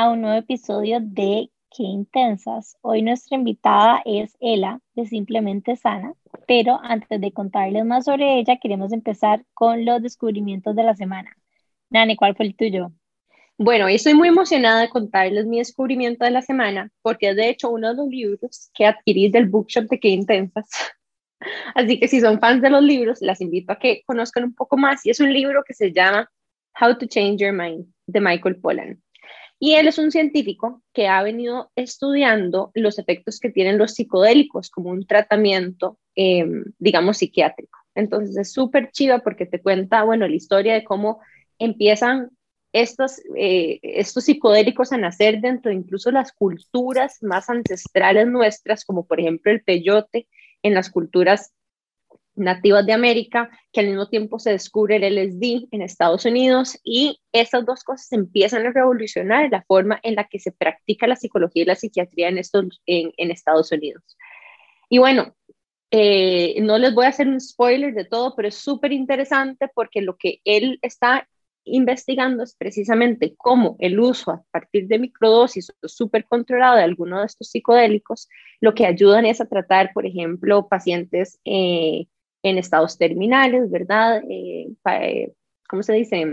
A un nuevo episodio de Qué Intensas. Hoy nuestra invitada es Ela de Simplemente Sana, pero antes de contarles más sobre ella, queremos empezar con los descubrimientos de la semana. Nani, ¿cuál fue el tuyo? Bueno, estoy muy emocionada de contarles mi descubrimiento de la semana, porque es de hecho uno de los libros que adquirí del bookshop de Qué Intensas. Así que si son fans de los libros, las invito a que conozcan un poco más. Y es un libro que se llama How to Change Your Mind de Michael Pollan. Y él es un científico que ha venido estudiando los efectos que tienen los psicodélicos como un tratamiento, em, digamos, psiquiátrico. Entonces es súper chiva porque te cuenta, bueno, la historia de cómo empiezan estos, eh, estos psicodélicos a nacer dentro de incluso las culturas más ancestrales nuestras, como por ejemplo el peyote en las culturas nativas de América, que al mismo tiempo se descubre el LSD en Estados Unidos y estas dos cosas empiezan a revolucionar la forma en la que se practica la psicología y la psiquiatría en, estos, en, Estados Unidos. Y bueno, eh, no les voy a hacer un spoiler de todo, pero es súper interesante porque lo que él está investigando es precisamente cómo el uso a partir de microdosis súper controlado de alguno de estos psicodélicos, lo que ayudan es a tratar, por ejemplo, pacientes eh, en estados terminales, ¿verdad? Eh, eh, ¿Cómo se dice?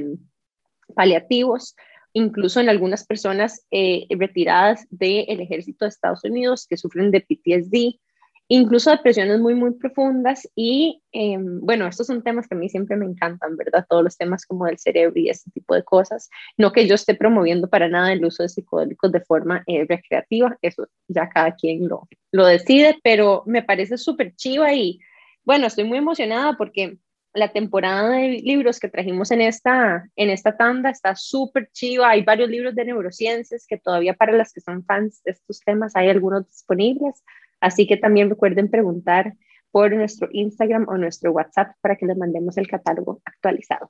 Paliativos, incluso en algunas personas eh, retiradas del ejército de Estados Unidos que sufren de PTSD, incluso depresiones muy, muy profundas. Y em, bueno, estos son temas que a mí siempre me encantan, ¿verdad? Todos los temas como del cerebro y ese tipo de cosas. No que yo esté promoviendo para nada el uso de psicodélicos de forma recreativa, eso ya cada quien lo, lo decide, pero me parece súper chiva y bueno, estoy muy emocionada porque la temporada de libros que trajimos en esta, en esta tanda está súper chiva. Hay varios libros de neurociencias que todavía para las que son fans de estos temas hay algunos disponibles. Así que también recuerden preguntar por nuestro Instagram o nuestro WhatsApp para que les mandemos el catálogo actualizado.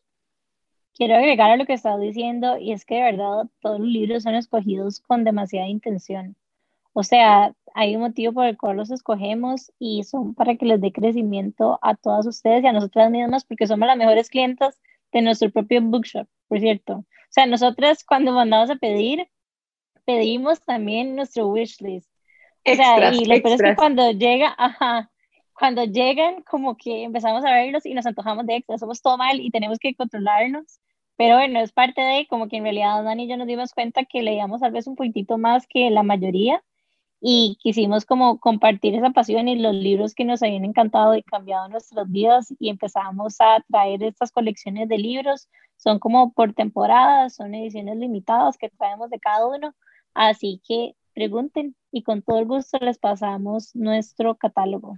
Quiero agregar a lo que estaba diciendo y es que de verdad todos los libros son escogidos con demasiada intención. O sea, hay un motivo por el cual los escogemos y son para que les dé crecimiento a todas ustedes y a nosotras mismas porque somos las mejores clientas de nuestro propio bookshop, por cierto. O sea, nosotras cuando mandamos a pedir, pedimos también nuestro wish list. O sea, y lo peor es que cuando llega, ajá, cuando llegan, como que empezamos a verlos y nos antojamos de extra, somos todo mal y tenemos que controlarnos. Pero bueno, es parte de como que en realidad Dani y yo nos dimos cuenta que leíamos tal vez un poquitito más que la mayoría y quisimos como compartir esa pasión y los libros que nos habían encantado y cambiado nuestras vidas y empezamos a traer estas colecciones de libros. Son como por temporadas, son ediciones limitadas que traemos de cada uno. Así que pregunten y con todo el gusto les pasamos nuestro catálogo.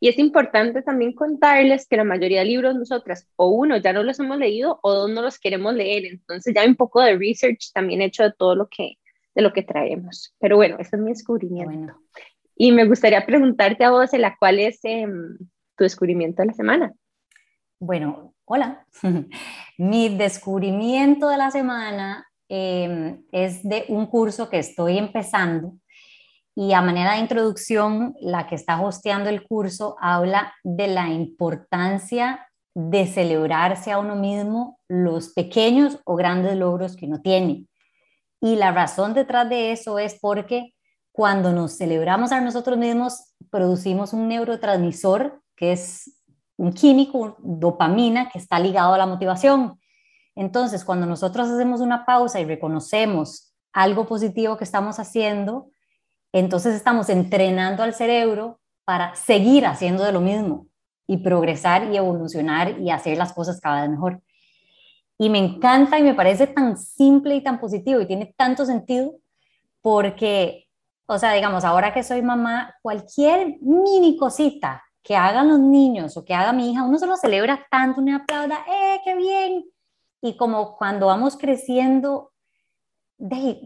Y es importante también contarles que la mayoría de libros nosotras, o uno, ya no los hemos leído, o dos, no los queremos leer. Entonces ya un poco de research también hecho de todo lo que, de lo que traemos. Pero bueno, ese es mi descubrimiento. Y me gustaría preguntarte a vos, la ¿cuál es em, tu descubrimiento de la semana? Bueno, hola. mi descubrimiento de la semana em, es de un curso que estoy empezando y a manera de introducción, la que está hosteando el curso habla de la importancia de celebrarse a uno mismo los pequeños o grandes logros que uno tiene. Y la razón detrás de eso es porque cuando nos celebramos a nosotros mismos, producimos un neurotransmisor que es un químico, dopamina, que está ligado a la motivación. Entonces, cuando nosotros hacemos una pausa y reconocemos algo positivo que estamos haciendo, entonces estamos entrenando al cerebro para seguir haciendo de lo mismo y progresar y evolucionar y hacer las cosas cada vez mejor. Y me encanta y me parece tan simple y tan positivo y tiene tanto sentido porque, o sea, digamos, ahora que soy mamá, cualquier mini cosita que hagan los niños o que haga mi hija, uno se lo celebra tanto, uno aplauda, ¡eh, qué bien! Y como cuando vamos creciendo, de,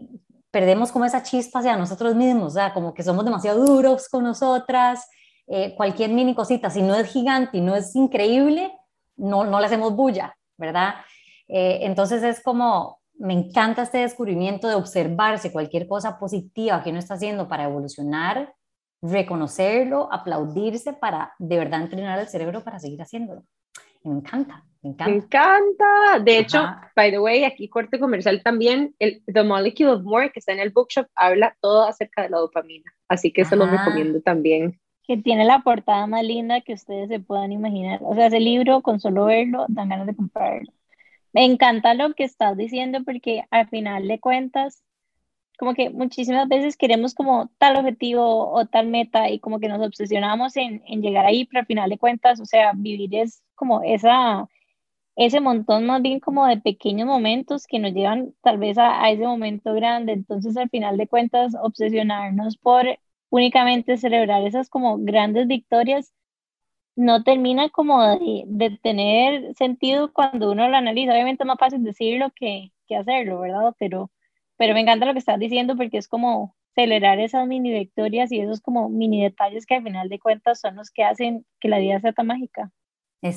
perdemos como esa chispa hacia nosotros mismos, o sea, como que somos demasiado duros con nosotras, eh, cualquier mini cosita, si no es gigante y no es increíble, no, no le hacemos bulla, ¿verdad? Eh, entonces es como, me encanta este descubrimiento de observarse cualquier cosa positiva que uno está haciendo para evolucionar, reconocerlo, aplaudirse para de verdad entrenar el cerebro para seguir haciéndolo. Me encanta. Me encanta. Me encanta. De hecho, by the way, aquí corte comercial también, el The Molecule of More que está en el bookshop habla todo acerca de la dopamina. Así que eso lo recomiendo también. Que tiene la portada más linda que ustedes se puedan imaginar. O sea, ese libro, con solo verlo, dan ganas de comprarlo. Me encanta lo que estás diciendo porque al final de cuentas, como que muchísimas veces queremos como tal objetivo o tal meta y como que nos obsesionamos en, en llegar ahí, pero al final de cuentas, o sea, vivir es como esa ese montón más bien como de pequeños momentos que nos llevan tal vez a, ese momento grande. Entonces, al final de cuentas, obsesionarnos por únicamente celebrar esas como grandes victorias no termina como de, tener sentido cuando uno lo analiza. Obviamente es más fácil decirlo que, que hacerlo, ¿verdad? Pero, pero me encanta lo que estás diciendo porque es como celebrar esas mini victorias y esos como mini detalles que al final de cuentas son los que hacen que la vida sea tan mágica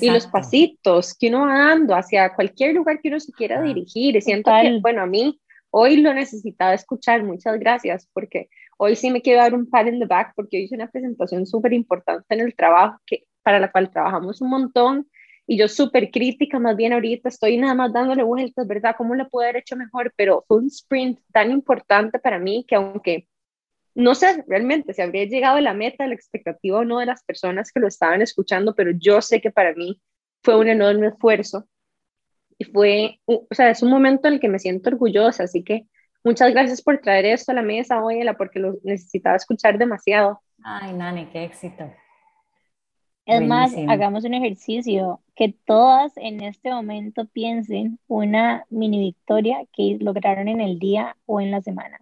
y los pasitos que uno va dando hacia cualquier lugar que uno se quiera dirigir. Y siento que, bueno, a mí hoy lo necesitaba escuchar. Muchas gracias, porque hoy sí me quiero dar un pat in the back, porque hice una presentación súper importante en el trabajo, que, para la cual trabajamos un montón. Y yo súper crítica, más bien ahorita estoy nada más dándole vueltas, ¿verdad? ¿Cómo lo puedo haber hecho mejor? Pero fue un sprint tan importante para mí que aunque no sé realmente si habría llegado a la meta, la expectativa o no de las personas que lo estaban escuchando, pero yo sé que para mí fue un enorme esfuerzo y fue, o sea, es un momento en el que me siento orgullosa, así que muchas gracias por traer esto a la mesa, Oela, porque lo necesitaba escuchar demasiado. Ay, Nani, qué éxito. Es más, hagamos un ejercicio, que todas en este momento piensen una mini victoria que lograron en el día o en la semana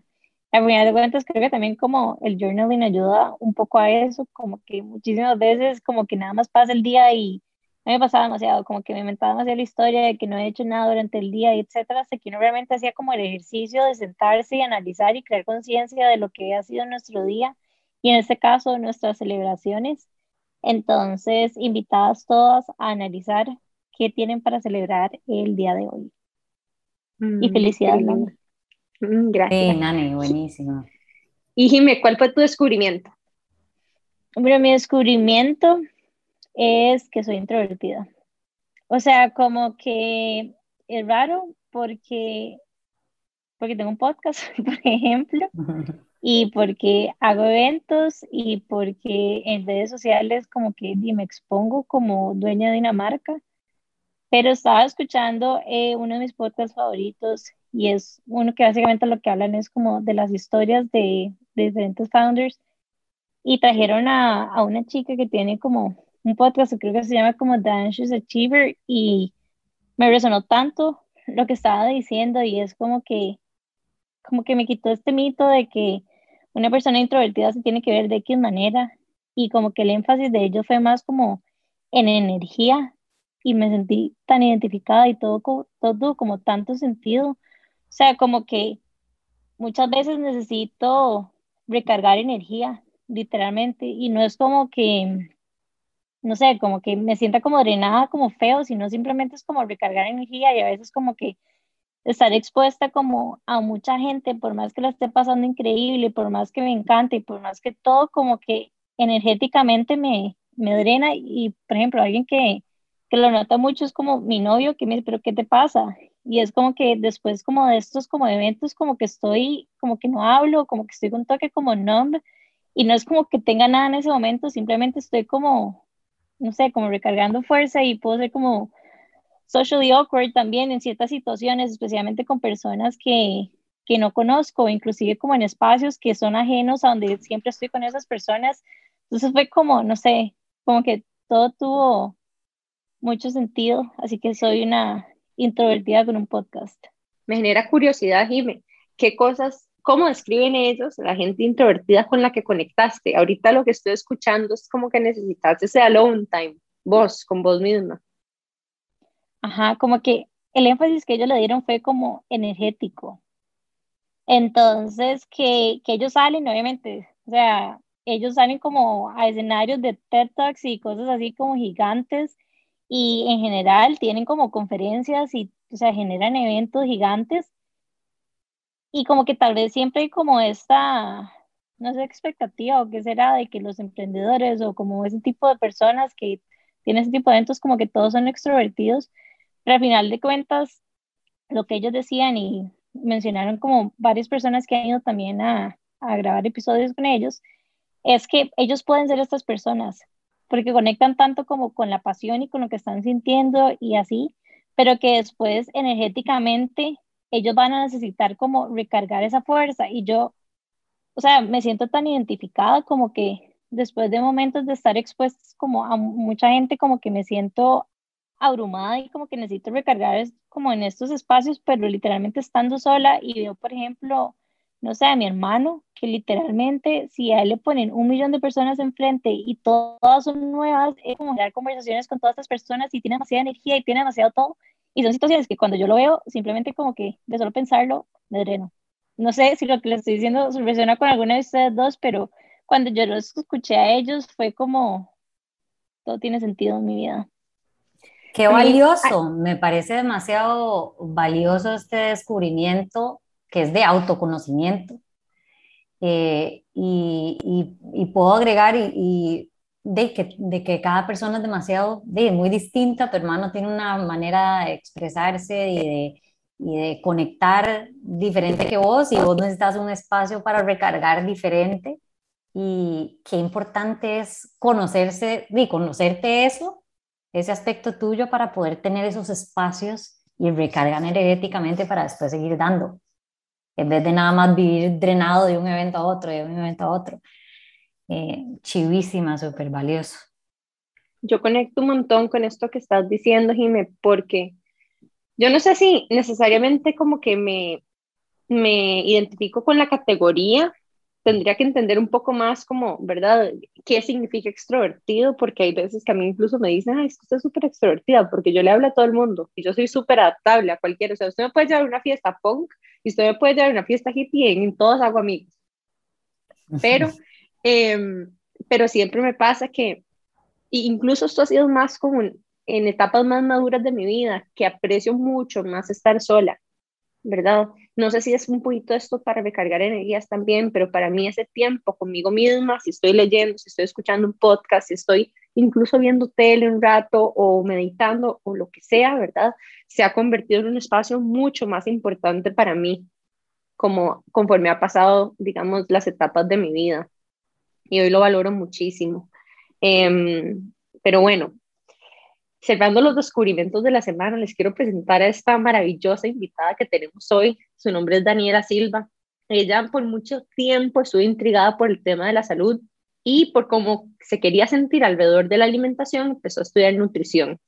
a final de cuentas creo que también como el journaling ayuda un poco a eso, como que muchísimas veces como que nada más pasa el día y a mí me pasaba demasiado, como que me inventaba demasiado la historia de que no he hecho nada durante el día, etcétera, hasta que uno realmente hacía como el ejercicio de sentarse y analizar y crear conciencia de lo que ha sido nuestro día y en este caso nuestras celebraciones. Entonces, invitadas todas a analizar qué tienen para celebrar el día de hoy. y mm, felicidades, Mm, gracias. Sí, Nani, buenísimo. Y Jimé, ¿cuál fue tu descubrimiento? Bueno, mi descubrimiento es que soy introvertida. O sea, como que es raro porque, porque tengo un podcast, por ejemplo, y porque hago eventos y porque en redes sociales como que me expongo como dueña de una marca. Pero estaba escuchando eh, uno de mis podcasts favoritos y es uno que básicamente lo que hablan es como de las historias de, diferentes founders y trajeron a, a, una chica que tiene como un podcast, creo que se llama como The Achiever y me resonó tanto lo que estaba diciendo y es como que como que me quitó este mito de que una persona introvertida se tiene que ver de qué manera. Y como que el énfasis de ello fue más como en energía. Y me sentí tan identificada y todo, todo como tanto sentido. O sea, como que muchas veces necesito recargar energía, literalmente, y no es como que, no sé, como que me sienta como drenada, como feo, sino simplemente es como recargar energía y a veces como que estar expuesta como a mucha gente, por más que la esté pasando increíble, por más que me encante y por más que todo, como que energéticamente me, me drena y, por ejemplo, alguien que, que lo nota mucho es como mi novio que me dice, pero ¿qué te pasa? y es como que después como de estos como eventos como que estoy como que no hablo, como que estoy con toque como numb y no es como que tenga nada en ese momento, simplemente estoy como, no sé, como recargando fuerza y puedo ser como socially awkward también en ciertas situaciones, especialmente con personas que, que no conozco, inclusive como en espacios que son ajenos a donde siempre estoy con esas personas. Entonces fue como, no sé, como que todo tuvo mucho sentido, así que soy una introvertida con un podcast. Me genera curiosidad, Jimé, ¿qué cosas, cómo describen ellos la gente introvertida con la que conectaste? Ahorita lo que estoy escuchando es como que necesitas ese alone time, vos, con vos misma. Ajá, como que el énfasis que ellos le dieron fue como energético. Entonces, que, que ellos salen, obviamente, o sea, ellos salen como a escenarios de TED Talks y cosas así como gigantes y en general tienen como conferencias y, o sea, generan eventos gigantes y como que tal vez siempre hay como esta, no sé, expectativa o qué será de que los emprendedores o como ese tipo de personas que tiene ese tipo de eventos como que todos son extrovertidos, pero al final de cuentas, lo que ellos decían y mencionaron como varias personas que han ido también a, a grabar episodios con ellos, es que ellos pueden ser estas personas, porque conectan tanto como con la pasión y con lo que están sintiendo y así, pero que después energéticamente ellos van a necesitar como recargar esa fuerza. Y yo, o sea, me siento tan identificada como que después de momentos de estar expuestos como a mucha gente, como que me siento abrumada y como que necesito recargar como en estos espacios, pero literalmente estando sola y veo, por ejemplo, no sé, a mi hermano, que literalmente si a él le ponen un millón de personas enfrente y todas son nuevas, es como dar conversaciones con todas estas personas y tiene demasiada energía y tiene demasiado todo. Y son situaciones que cuando yo lo veo, simplemente como que de solo pensarlo, me dreno. No sé si lo que les estoy diciendo relaciona con alguna de ustedes dos, pero cuando yo los escuché a ellos fue como, todo tiene sentido en mi vida. Qué valioso, me parece demasiado valioso este descubrimiento que es de autoconocimiento. Eh, y, y, puedo agregar y, de, que, de que cada persona es demasiado, de, muy distinta, tu hermano tiene una manera de expresarse y de, y de conectar diferente que vos y vos necesitas un espacio para recargar diferente y qué importante es conocerse y conocerte eso, ese aspecto tuyo para poder tener esos espacios y recargar energéticamente para después seguir dando en vez de nada más vivir drenado de un evento a otro, de un evento a otro. Eh, chivísima, súper valioso. Yo conecto un montón con esto que estás diciendo, Jime, porque yo no sé si necesariamente como que me, me identifico con la categoría tendría que entender un poco más como, ¿verdad? ¿Qué significa extrovertido? Porque hay veces que a mí incluso me dicen, ay, usted es súper extrovertida, porque yo le hablo a todo el mundo y yo soy súper adaptable a cualquiera. O sea, usted me puede llevar a una fiesta punk y usted me puede llevar a una fiesta hippie y en todos hago amigos. Pero, eh, pero siempre me pasa que, incluso esto ha sido más como en etapas más maduras de mi vida, que aprecio mucho más estar sola, ¿verdad? No sé si es un poquito esto para recargar energías también, pero para mí ese tiempo conmigo misma, si estoy leyendo, si estoy escuchando un podcast, si estoy incluso viendo tele un rato o meditando o lo que sea, ¿verdad? Se ha convertido en un espacio mucho más importante para mí, como conforme ha pasado, digamos, las etapas de mi vida. Y hoy lo valoro muchísimo. Em, pero bueno, cerrando los descubrimientos de la semana, les quiero presentar a esta maravillosa invitada que tenemos hoy. Su nombre es Daniela Silva. Ella por mucho tiempo estuvo intrigada por el tema de la salud y por cómo se quería sentir alrededor de la alimentación, empezó a estudiar nutrición.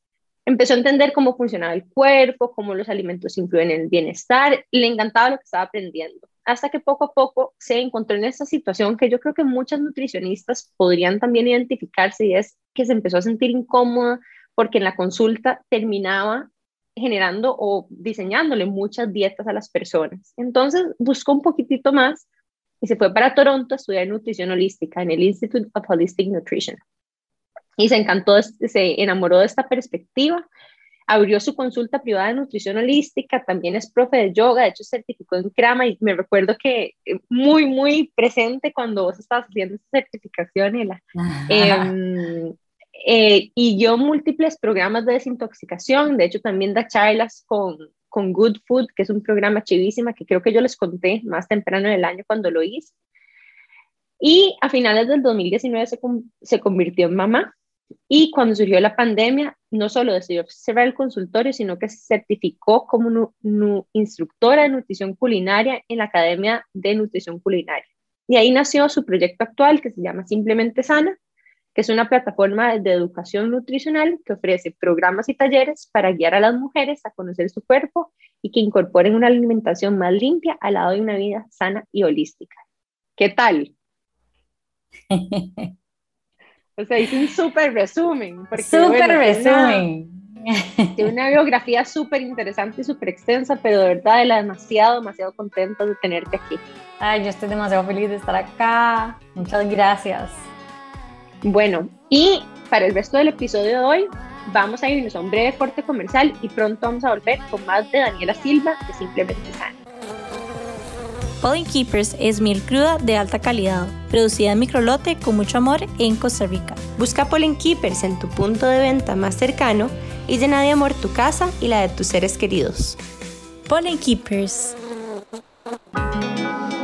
Empezó a entender cómo funcionaba el cuerpo, cómo los alimentos influyen en el bienestar, le encantaba lo que estaba aprendiendo. Hasta que poco a poco se encontró en esta situación que yo creo que muchas nutricionistas podrían también identificarse y es que se empezó a sentir incómoda porque en la consulta terminaba generando o diseñándole muchas dietas a las personas. Entonces buscó un poquitito más y se fue para Toronto a estudiar nutrición holística en el Institute of Holistic Nutrition. Y se encantó, se enamoró de esta perspectiva, abrió su consulta privada de nutrición holística, también es profe de yoga, de hecho certificó en Krama y me recuerdo que eh, muy, muy presente cuando vos estabas haciendo esta certificación, Eh, eh, y yo múltiples programas de desintoxicación, de hecho también da charlas con, con Good Food, que es un programa chivísima que creo que yo les conté más temprano en el año cuando lo hice. Y a finales del 2019 se, se convirtió en mamá y cuando surgió la pandemia, no solo decidió cerrar el consultorio, sino que se certificó como instructora de nutrición culinaria en la Academia de Nutrición Culinaria. Y ahí nació su proyecto actual que se llama Simplemente Sana, que es una plataforma de educación nutricional que ofrece programas y talleres para guiar a las mujeres a conocer su cuerpo y que incorporen una alimentación más limpia al lado de una vida sana y holística. ¿Qué tal? o sea, hice un súper resumen. Súper resumen. Tiene una biografía súper interesante y súper extensa, pero de verdad, demasiado, demasiado contenta de tenerte aquí. Ay, yo estoy demasiado feliz de estar acá. Muchas gracias. Bueno, y para el resto del episodio de hoy vamos a irnos a un breve corte comercial y pronto vamos a volver con más de Daniela Silva de Simplemente Sana. Pollen Keepers es miel cruda de alta calidad, producida en microlote con mucho amor en Costa Rica. Busca Pollen Keepers en tu punto de venta más cercano y llena de amor tu casa y la de tus seres queridos. Pollen Keepers.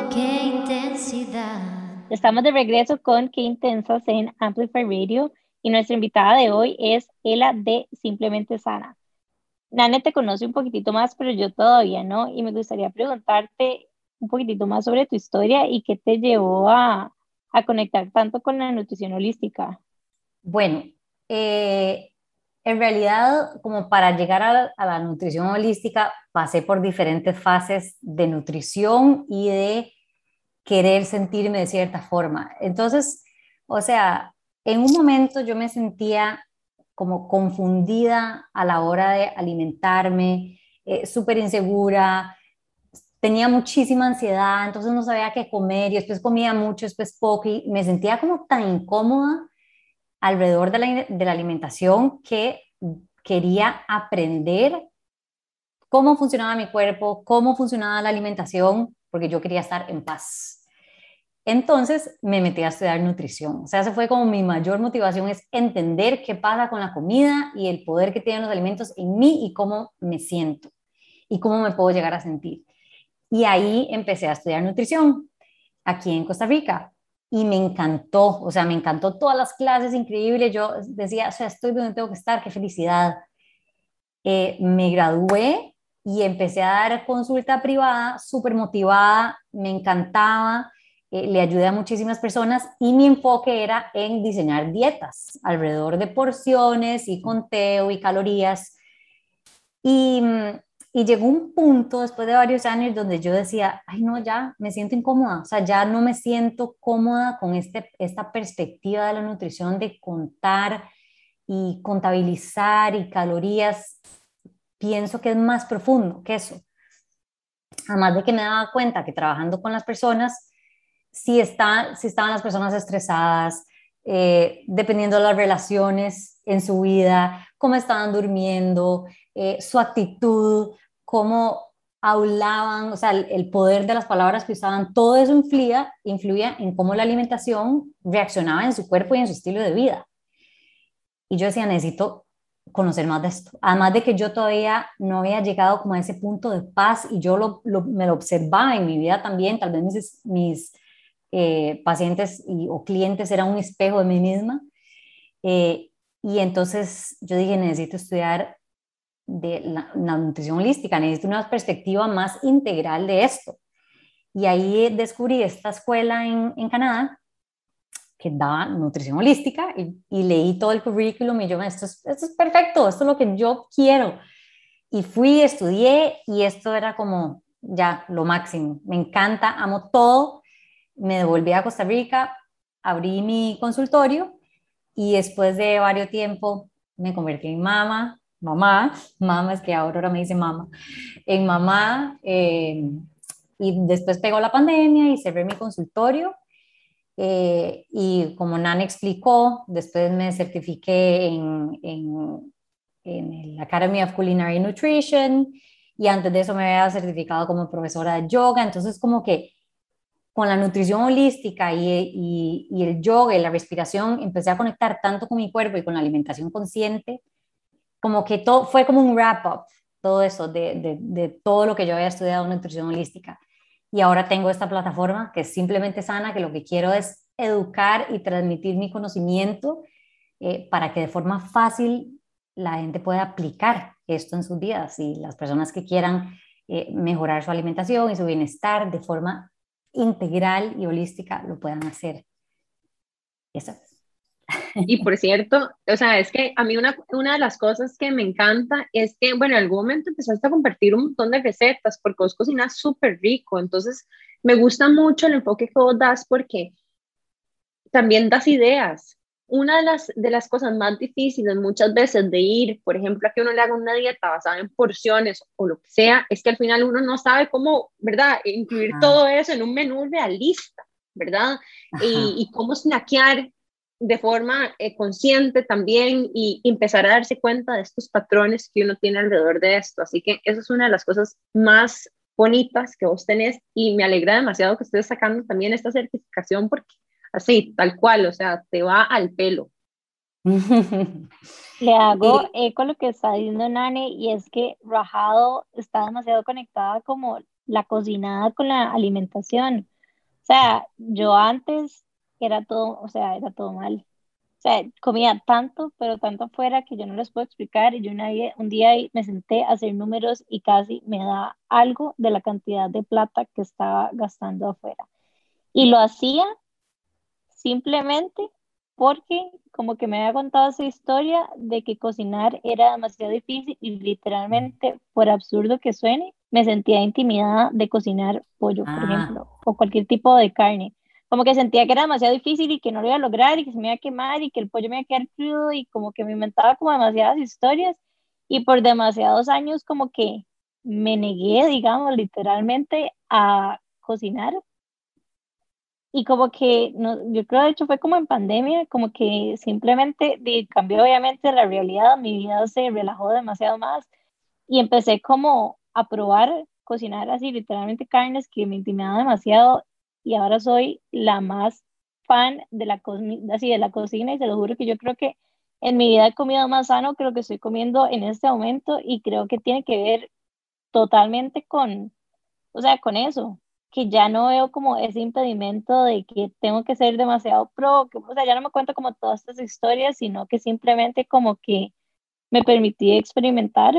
Qué intensidad. Estamos de regreso con Qué Intensas en Amplify Radio y nuestra invitada de hoy es Ela de Simplemente Sana. Nane te conoce un poquitito más, pero yo todavía no, y me gustaría preguntarte un poquitito más sobre tu historia y qué te llevó a, a conectar tanto con la nutrición holística. Bueno, eh, en realidad, como para llegar a, a, la nutrición holística, pasé por diferentes fases de nutrición y de querer sentirme de cierta forma. Entonces, o sea, en un momento yo me sentía como confundida a la hora de alimentarme, eh, súper insegura, tenía muchísima ansiedad, entonces no sabía qué comer y después comía mucho, después poco y me sentía como tan incómoda alrededor de la, de la alimentación que quería aprender cómo funcionaba mi cuerpo, cómo funcionaba la alimentación, porque yo quería estar en paz. Entonces me metí a estudiar nutrición. O sea, esa fue como mi mayor motivación, es entender qué pasa con la comida y el poder que tienen los alimentos en mí y cómo me siento y cómo me puedo llegar a sentir. Y ahí empecé a estudiar nutrición aquí en Costa Rica y me encantó, o sea, me encantó todas las clases, increíbles. Yo decía, o sea, estoy donde tengo que estar, qué felicidad. Eh, me gradué y empecé a dar consulta privada, súper motivada, me encantaba eh, le ayudé a muchísimas personas y mi enfoque era en diseñar dietas alrededor de porciones y conteo y calorías. Y, y, llegó un punto después de varios años donde yo decía, ay no, ya me siento incómoda, o sea, ya no me siento cómoda con este, esta perspectiva de la nutrición de contar y contabilizar y calorías. Pienso que es más profundo que eso. Además de que me daba cuenta que trabajando con las personas, si, está, si estaban las personas estresadas, eh, dependiendo de las relaciones en su vida, cómo estaban durmiendo, eh, su actitud, cómo hablaban, o sea, el, poder de las palabras que usaban, todo eso influía, influía en cómo la alimentación reaccionaba en su cuerpo y en su estilo de vida. Y yo decía, necesito conocer más de esto. Además de que yo todavía no había llegado como a ese punto de paz y yo lo, me lo observaba en mi vida también, tal vez mis, mis eh, pacientes y, o clientes era un espejo de mí misma. Eh, y entonces yo dije, necesito estudiar de la, nutrición holística, necesito una perspectiva más integral de esto. Y ahí descubrí esta escuela en, en Canadá que daba nutrición holística y, y, leí todo el currículum y yo, esto es, esto es perfecto, esto es lo que yo quiero. Y fui, estudié y esto era como ya lo máximo. Me encanta, amo todo me devolví a Costa Rica, abrí mi consultorio y después de varios tiempo me convertí en mamá, mamá, mamá es que ahora me dice mamá, en mamá eh, y después pegó la pandemia y cerré mi consultorio eh, y como Nan explicó, después me certifiqué en, en, en el Academy of Culinary Nutrition y antes de eso me había certificado como profesora de yoga, entonces como que con la nutrición holística y, y, el yoga y la respiración, empecé a conectar tanto con mi cuerpo y con la alimentación consciente, como que todo fue como un wrap-up, todo eso, de, de, de, todo lo que yo había estudiado en nutrición holística. Y ahora tengo esta plataforma que es simplemente sana, que lo que quiero es educar y transmitir mi conocimiento eh, para que de forma fácil la gente pueda aplicar esto en sus vidas y las personas que quieran eh, mejorar su alimentación y su bienestar de forma integral y holística lo puedan hacer. Eso. Y por cierto, o sea, es que a mí una, una de las cosas que me encanta es que, bueno, en algún momento empezaste a compartir un montón de recetas porque vos cocinas súper rico, entonces me gusta mucho el enfoque que vos das porque también das ideas, una de las, de las cosas más difíciles muchas veces de ir, por ejemplo, a que uno le haga una dieta basada en porciones o lo que sea, es que al final uno no sabe cómo, ¿verdad? Incluir todo eso en un menú realista, ¿verdad? Y, y, cómo snackear de forma eh, consciente también y, empezar a darse cuenta de estos patrones que uno tiene alrededor de esto. Así que eso es una de las cosas más bonitas que vos tenés y me alegra demasiado que estés sacando también esta certificación porque así, tal cual, o sea, te va al pelo. Le hago eco a lo que está diciendo Nane y es que Rajado está demasiado conectada como la cocinada con la alimentación. O sea, yo antes era todo, o sea, era todo mal. O sea, comía tanto, pero tanto afuera que yo no les puedo explicar. Y yo una un día me senté a hacer números y casi me da algo de la cantidad de plata que estaba gastando afuera. Y lo hacía simplemente porque como que me había contado esa historia de que cocinar era demasiado difícil y literalmente, por absurdo que suene, me sentía intimidada de cocinar pollo, por ah. ejemplo, o cualquier tipo de carne. Como que sentía que era demasiado difícil y que no lo iba a lograr y que se me iba a quemar y que el pollo me iba a quedar crudo y como que me inventaba como demasiadas historias. Y por demasiados años como que me negué, digamos, literalmente a cocinar. Y como que, no, yo creo de hecho fue como en pandemia, como que simplemente cambió obviamente la realidad, mi vida se relajó demasiado más y empecé como a probar cocinar así literalmente carnes que me intimidaban demasiado y ahora soy la más fan de la, así, de la cocina y se lo juro que yo creo que en mi vida he comido más sano que lo que estoy comiendo en este momento y creo que tiene que ver totalmente con, o sea, con eso, que ya no veo como ese impedimento de que tengo que ser demasiado pro, que, o sea, ya no me cuento como todas estas historias, sino que simplemente como que me permití experimentar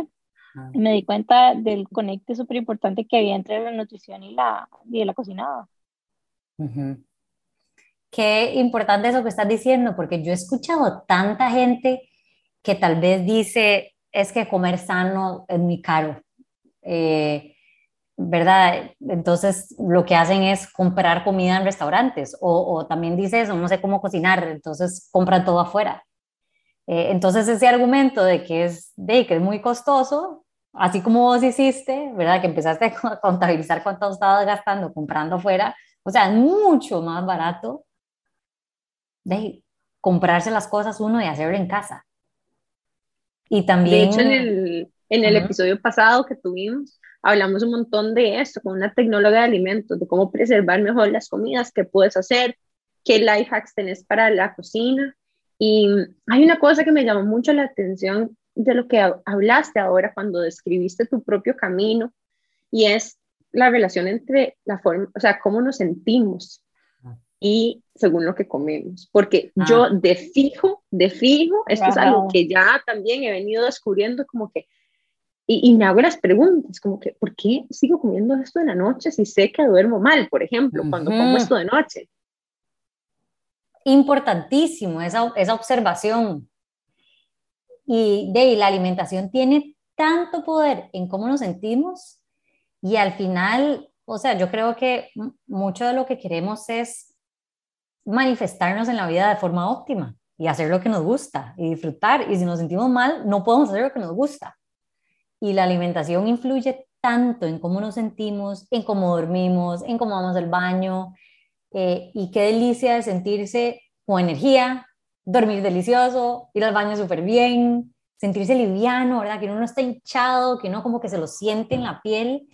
y me di cuenta del conecte súper importante que había entre la nutrición y la, y la cocinada. Qué importante eso que estás diciendo, porque yo he escuchado tanta gente que tal vez dice, es que comer sano es muy caro. Eh, ¿verdad? Entonces lo que hacen es comprar comida en restaurantes o, también dice eso, no sé cómo cocinar, entonces compran todo afuera. Eh, entonces ese argumento de que, es, de que es muy costoso, así como vos hiciste, ¿verdad? Que empezaste a contabilizar cuánto estabas gastando comprando afuera, o sea, es mucho más barato de comprarse las cosas uno y hacerlo en casa. Y también... De hecho, en el, en el episodio pasado que tuvimos, hablamos un montón de esto con una tecnóloga de alimentos, de cómo preservar mejor las comidas, qué puedes hacer, qué life hacks tenés para la cocina. Y hay una cosa que me llamó mucho la atención de lo que hablaste ahora cuando describiste tu propio camino y es la relación entre la forma, o sea, cómo nos sentimos y según lo que comemos. Porque ah. yo de fijo, de fijo, esto es algo que ya también he venido descubriendo como que y, me hago las preguntas, como que, ¿por qué sigo comiendo esto en la noche si sé que duermo mal, por ejemplo, cuando como esto de noche? Importantísimo esa, esa observación. Y de la alimentación tiene tanto poder en cómo nos sentimos y al final, o sea, yo creo que mucho de lo que queremos es manifestarnos en la vida de forma óptima y hacer lo que nos gusta y disfrutar. Y si nos sentimos mal, no podemos hacer lo que nos gusta y la alimentación influye tanto en cómo nos sentimos, en cómo dormimos, en cómo vamos al baño, eh, y qué delicia de sentirse con energía, dormir delicioso, ir al baño súper bien, sentirse liviano, ¿verdad? Que uno no está hinchado, que uno como que se lo siente en la piel,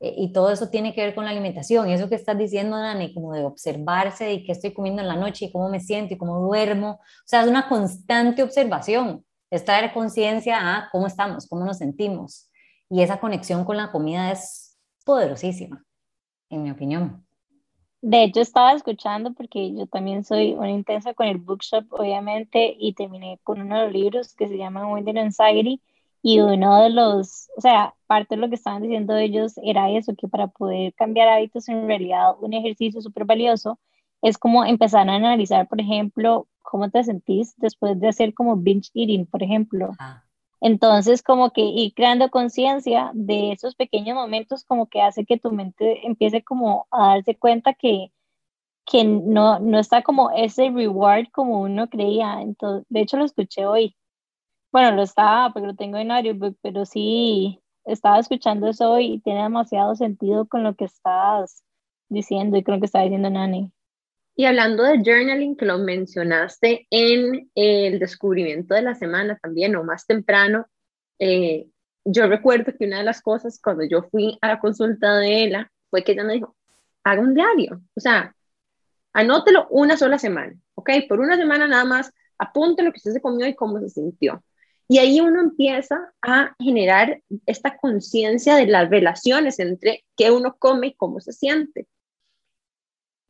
y todo eso tiene que ver con la alimentación, y eso que estás diciendo, Dani, como de observarse y qué estoy comiendo en la noche y cómo me siento y cómo duermo, o sea, es una constante observación, es traer conciencia a cómo estamos, cómo nos sentimos. Y esa conexión con la comida es poderosísima, en mi opinión. De hecho, estaba escuchando porque yo también soy una intensa con el bookshop, obviamente, y terminé con uno de los libros que se llama Winter Anxiety. Y uno de los, o sea, parte de lo que estaban diciendo ellos era eso, que para poder cambiar hábitos, en realidad, un ejercicio súper valioso es como empezar a analizar, por ejemplo, cómo te sentís después de hacer como binge eating, por ejemplo. Entonces, como que ir creando conciencia de esos pequeños momentos, como que hace que tu mente empiece como a darse cuenta que, que no, no está como ese reward como uno creía. Entonces, de hecho, lo escuché hoy. Bueno, lo estaba, porque lo tengo en audiobook, pero sí, estaba escuchando eso y tiene demasiado sentido con lo que estás diciendo y con lo que está diciendo Nani. Y hablando de journaling, que lo mencionaste en el descubrimiento de la semana también, o más temprano, eh, yo recuerdo que una de las cosas cuando yo fui a la consulta de ella fue que ella me dijo, haga un diario, o sea, anótelo una sola semana, ¿ok? Por una semana nada más, apunte lo que usted se comió y cómo se sintió. Y ahí uno empieza a generar esta conciencia de las relaciones entre qué uno come y cómo se siente.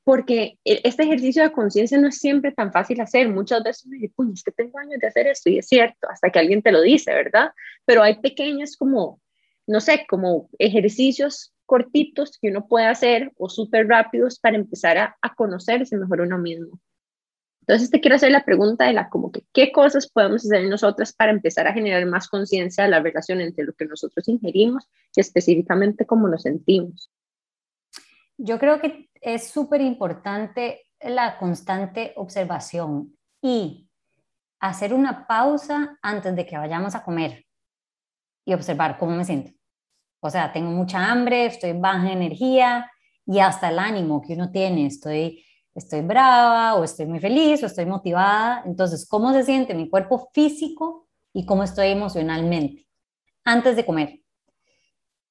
Porque e, este ejercicio de conciencia no es siempre tan fácil hacer. Muchas veces me dicen, es que tengo años de hacer esto y es cierto, hasta que alguien te lo dice, ¿verdad? Pero hay pequeños como, no sé, como ejercicios cortitos que uno puede hacer o súper rápidos para empezar a, a conocerse mejor uno mismo. Entonces te quiero hacer la pregunta de la como que qué cosas podemos hacer nosotras para empezar a generar más conciencia de la relación entre lo que nosotros ingerimos y específicamente cómo nos sentimos. Yo creo que es súper importante la constante observación y hacer una pausa antes de que vayamos a comer y observar cómo me siento. O sea, tengo mucha hambre, estoy baja en energía y hasta el ánimo que uno tiene, estoy estoy brava o estoy muy feliz o estoy motivada. Entonces, ¿cómo se siente mi cuerpo físico y cómo estoy emocionalmente antes de comer?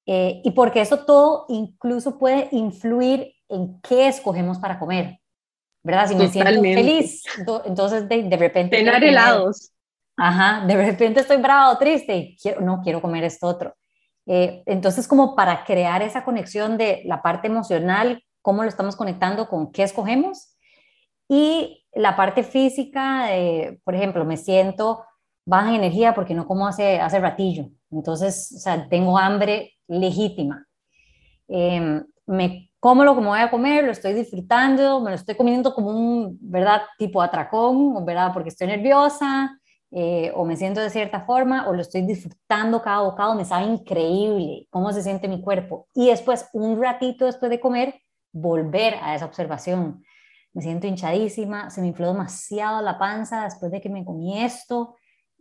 Eh, y porque eso todo incluso puede influir en qué escogemos para comer, ¿verdad? Si me siento feliz, entonces de, de repente... Tener helados. Ajá, de repente estoy brava o triste, quiero, no quiero comer esto otro. Eh, entonces, como para crear esa conexión de la parte emocional cómo lo estamos conectando con qué escogemos. Y la parte física, por ejemplo, me siento baja en energía porque no como hace, hace ratillo. Entonces, o sea, tengo hambre legítima. Em, me como lo como voy a comer, lo estoy disfrutando, me lo estoy comiendo como un, ¿verdad? Tipo atracón, ¿verdad? Porque estoy nerviosa eh, o me siento de cierta forma o lo estoy disfrutando cada bocado, me sabe increíble cómo se siente mi cuerpo. Y después, un ratito después de comer, volver a esa observación. Me siento hinchadísima, se me infló demasiado la panza después de que me comí esto,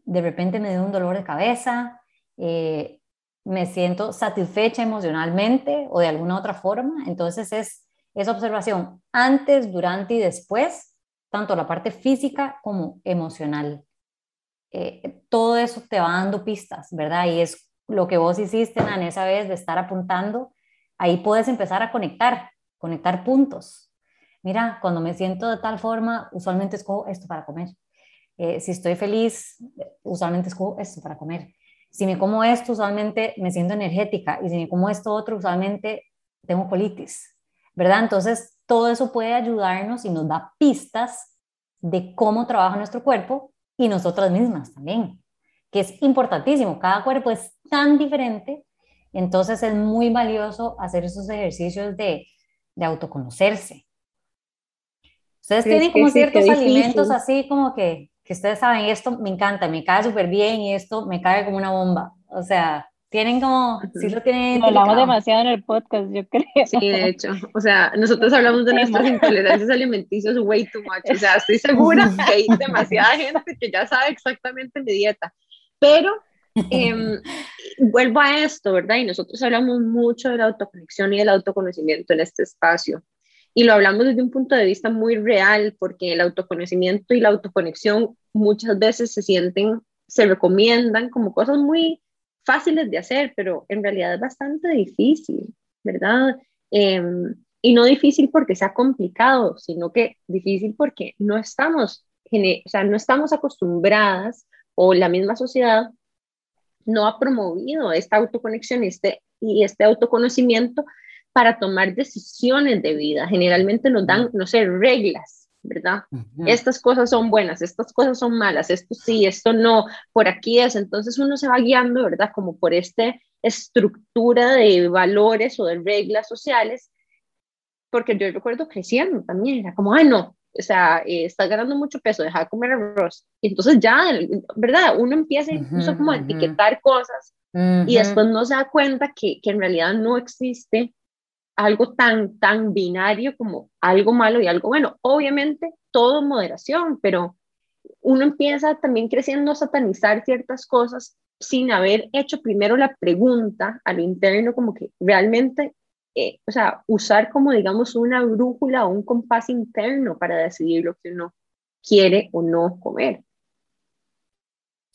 de repente me dio un dolor de cabeza, eh, me siento satisfecha emocionalmente o de alguna otra forma. Entonces es esa observación antes, durante y después, tanto la parte física como emocional. Eh, todo eso te va dando pistas, ¿verdad? Y es lo que vos hiciste, en esa vez de estar apuntando. Ahí puedes empezar a conectar conectar puntos. Mira, cuando me siento de tal forma, usualmente escojo esto para comer. Eh, si estoy feliz, usualmente escojo esto para comer. Si me como esto, usualmente me siento energética. Y si me como esto otro, usualmente tengo colitis. ¿Verdad? Entonces, todo eso puede ayudarnos y nos da pistas de cómo trabaja nuestro cuerpo y nosotras mismas también, que es importantísimo. Cada cuerpo es tan diferente, entonces es muy valioso hacer esos ejercicios de de autoconocerse. Ustedes tienen como ciertos alimentos así como que, que ustedes saben, esto me encanta, me cae súper bien y esto me cae como una bomba. O sea, tienen como, sí lo tienen. hablamos demasiado en el podcast, yo creo. Sí, de hecho. O sea, nosotros hablamos de nuestras intolerancias alimenticias way too much. O sea, estoy segura que hay demasiada gente que ya sabe exactamente mi dieta. Pero Em, vuelvo a esto, ¿verdad? Y nosotros hablamos mucho de la autoconexión y del autoconocimiento en este espacio. Y lo hablamos desde un punto de vista muy real, porque el autoconocimiento y la autoconexión muchas veces se sienten, se recomiendan como cosas muy fáciles de hacer, pero en realidad es bastante difícil, ¿verdad? Em, y no difícil porque sea complicado, sino que difícil porque no estamos, o sea, no estamos acostumbradas o la misma sociedad no ha promovido esta autoconexión este, y este autoconocimiento para tomar decisiones de vida. Generalmente nos dan, no sé, reglas, ¿verdad? Estas cosas son buenas, estas cosas son malas, esto sí, esto no, por aquí es. Entonces uno se va guiando, ¿verdad? Como por esta estructura de valores o de reglas sociales, porque yo recuerdo creciendo también, era como, ay, no, o sea, eh, estás ganando mucho peso, deja de comer arroz. Y entonces ya, ¿verdad? Uno empieza incluso como a etiquetar cosas y después no se da cuenta que, que, en realidad no existe algo tan, tan binario como algo malo y algo bueno. Obviamente, todo en moderación, pero uno empieza también creciendo a satanizar ciertas cosas sin haber hecho primero la pregunta a lo interno, como que realmente eh, o sea, usar como digamos una brújula o un compás interno para decidir lo que uno quiere o no comer.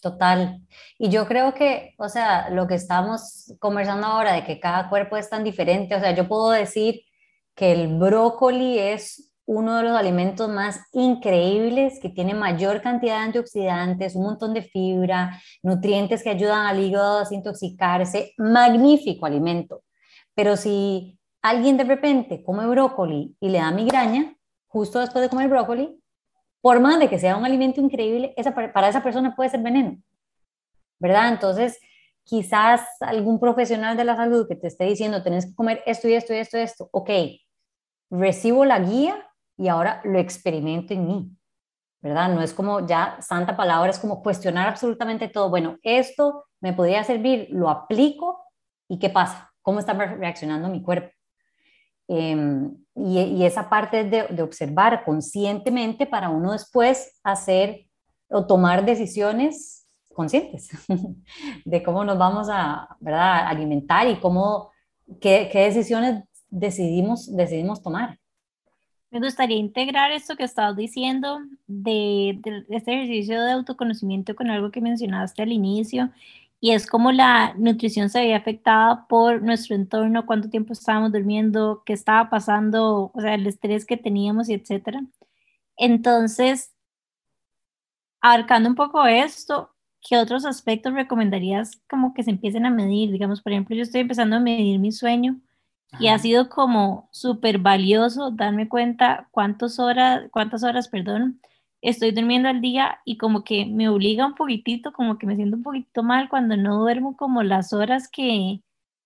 Total. Y yo creo que, o sea, lo que estamos conversando ahora de que cada cuerpo es tan diferente, o sea, yo puedo decir que el brócoli es uno de los alimentos más increíbles, que tiene mayor cantidad de antioxidantes, un montón de fibra, nutrientes que ayudan al hígado a desintoxicarse, magnífico alimento. Pero si alguien de repente come brócoli y le da migraña, justo después de comer brócoli, por más de que sea un alimento increíble, para esa persona puede ser veneno, ¿verdad? Entonces, quizás algún profesional de la salud que te esté diciendo, tenés que comer esto y esto y esto y esto, ok, recibo la guía y ahora lo experimento en mí, ¿verdad? No es como ya santa palabra, es como cuestionar absolutamente todo. Bueno, esto me podría servir, lo aplico y ¿qué pasa? ¿Cómo está reaccionando mi cuerpo? Em, y, esa parte de, de, observar conscientemente para uno después hacer o tomar decisiones conscientes de cómo nos vamos a ¿verdad? alimentar y cómo, qué, qué, decisiones decidimos, decidimos tomar. Me gustaría integrar esto que estabas diciendo de, de este ejercicio de autoconocimiento con algo que mencionaste al inicio y es como la nutrición se veía afectada por nuestro entorno, cuánto tiempo estábamos durmiendo, qué estaba pasando, o sea, el estrés que teníamos y etcétera. Entonces, abarcando un poco esto, ¿qué otros aspectos recomendarías como que se empiecen a medir? Digamos, por ejemplo, yo estoy empezando a medir mi sueño y ha sido como súper valioso darme cuenta cuántas horas, cuántas horas, perdón, estoy durmiendo al día y como que me obliga un poquitito, como que me siento un poquito mal cuando no duermo como las horas que,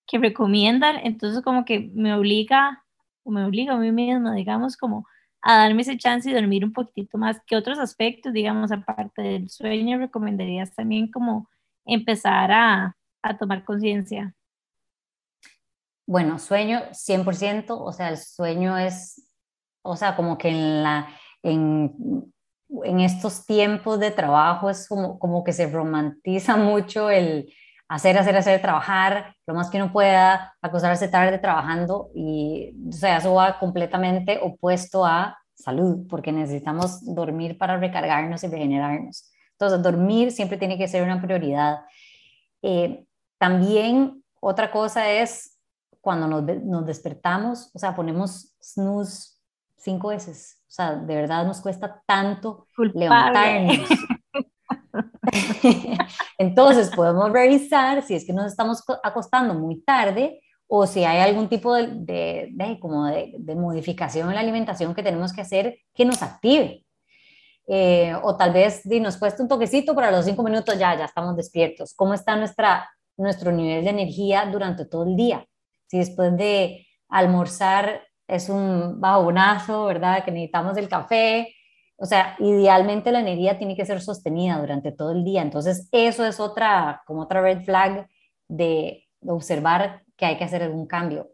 que recomiendan, entonces como que me obliga, o me obliga a mí misma, digamos, como a darme ese chance y dormir un poquitito más. ¿Qué otros aspectos, digamos, aparte del sueño, recomendarías también como empezar a, a tomar conciencia? Bueno, sueño 100%, o sea, el sueño es, o sea, como que en la, en estos tiempos de trabajo es como, como que se romantiza mucho el hacer, hacer, hacer, trabajar, lo más que uno pueda, acostarse tarde trabajando y, o sea, eso va completamente opuesto a salud, porque necesitamos dormir para recargarnos y regenerarnos. Entonces, dormir siempre tiene que ser una prioridad. Eh, también otra cosa es cuando nos, nos despertamos, o sea, ponemos snooze cinco veces o sea, de verdad nos cuesta tanto levantarnos. Entonces podemos revisar si es que nos estamos acostando muy tarde o si hay algún tipo de, de, como de, modificación en la alimentación que tenemos que hacer que nos active. Eh, o tal vez nos cuesta un toquecito, pero a los cinco minutos ya, ya estamos despiertos. ¿Cómo está nuestra, nuestro nivel de energía durante todo el día? Si después de almorzar es un bajonazo, ¿verdad? Que necesitamos el café. O sea, idealmente la energía tiene que ser sostenida durante todo el día. Entonces, eso es otra, como otra red flag de, observar que hay que hacer algún cambio.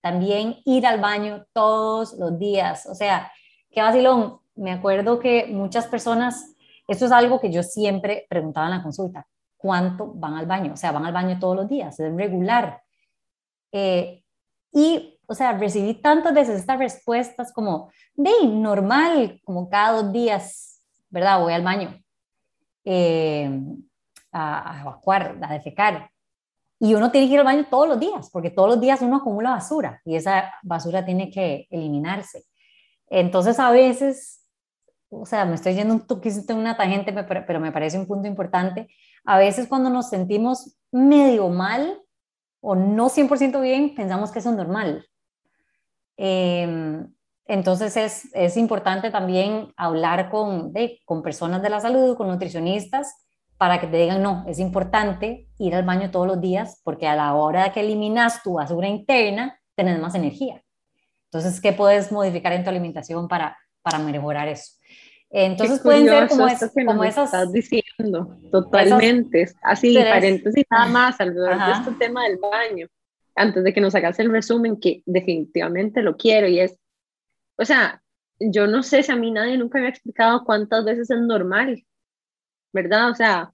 También ir al baño todos los días. O sea, qué vacilón. Me acuerdo que muchas personas, esto es algo que yo siempre preguntaba en la consulta, ¿cuánto van al baño? O sea, van al baño todos los días, es regular. Eh, y o sea, recibí tantas veces estas respuestas como, de normal, como cada dos días, ¿verdad? Voy al baño eh, a, evacuar, a defecar. Y uno tiene que ir al baño todos los días, porque todos los días uno acumula basura y esa basura tiene que eliminarse. Entonces, a veces, o sea, me estoy yendo un toquecito en una tangente, pero me parece un punto importante. A veces cuando nos sentimos medio mal o no 100% bien, pensamos que eso es normal. Em, entonces es, es, importante también hablar con, con personas de la salud, con nutricionistas, para que te digan, no, es importante ir al baño todos los días porque a la hora que eliminas tu basura interna, tenés más energía. Entonces, ¿qué puedes modificar en tu alimentación para, para mejorar eso? Entonces pueden ser como, es, como esas... Estás diciendo, totalmente. así, paréntesis nada más alrededor de este tema del baño antes de que nos hagas el resumen, que definitivamente lo quiero y es, o sea, yo no sé si a mí nadie nunca me ha explicado cuántas veces es normal, ¿verdad? O sea,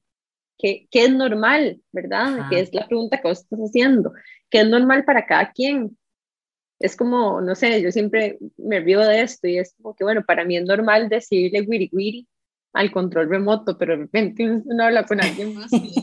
¿qué, qué es normal, verdad? Que es la pregunta que vos estás haciendo. ¿Qué es normal para cada quien? Es como, no sé, yo siempre me río de esto y es como que, bueno, para mí es normal decirle wiri wiri al control remoto, pero de repente uno habla con alguien más y,